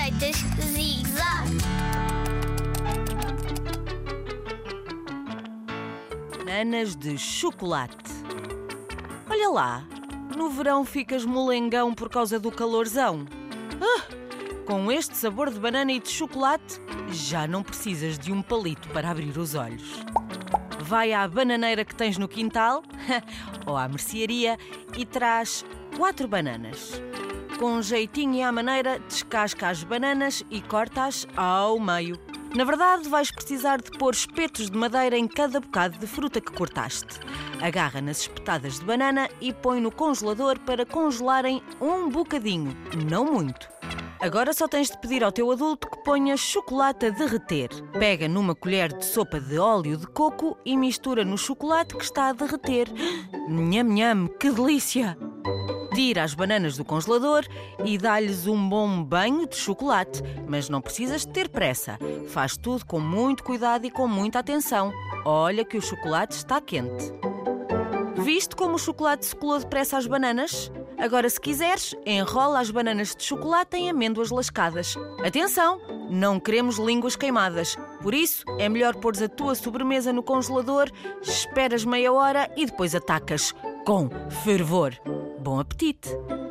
Receitas Zig Zag. Bananas de chocolate. Olha lá, no verão ficas molengão por causa do calorzão. Ah, com este sabor de banana e de chocolate, já não precisas de um palito para abrir os olhos. Vai à bananeira que tens no quintal ou à mercearia e traz quatro bananas. Com jeitinho e à maneira, descasca as bananas e corta-as ao meio. Na verdade, vais precisar de pôr espetos de madeira em cada bocado de fruta que cortaste. Agarra nas espetadas de banana e põe no congelador para congelarem um bocadinho, não muito. Agora só tens de pedir ao teu adulto que ponha chocolate a derreter. Pega numa colher de sopa de óleo de coco e mistura no chocolate que está a derreter. Nham, nham, que delícia! Tira as bananas do congelador e dá-lhes um bom banho de chocolate, mas não precisas de ter pressa. Faz tudo com muito cuidado e com muita atenção. Olha que o chocolate está quente. Viste como o chocolate se colou depressa às bananas? Agora, se quiseres, enrola as bananas de chocolate em amêndoas lascadas. Atenção! Não queremos línguas queimadas. Por isso, é melhor pôres a tua sobremesa no congelador, esperas meia hora e depois atacas com fervor. Bom apetite!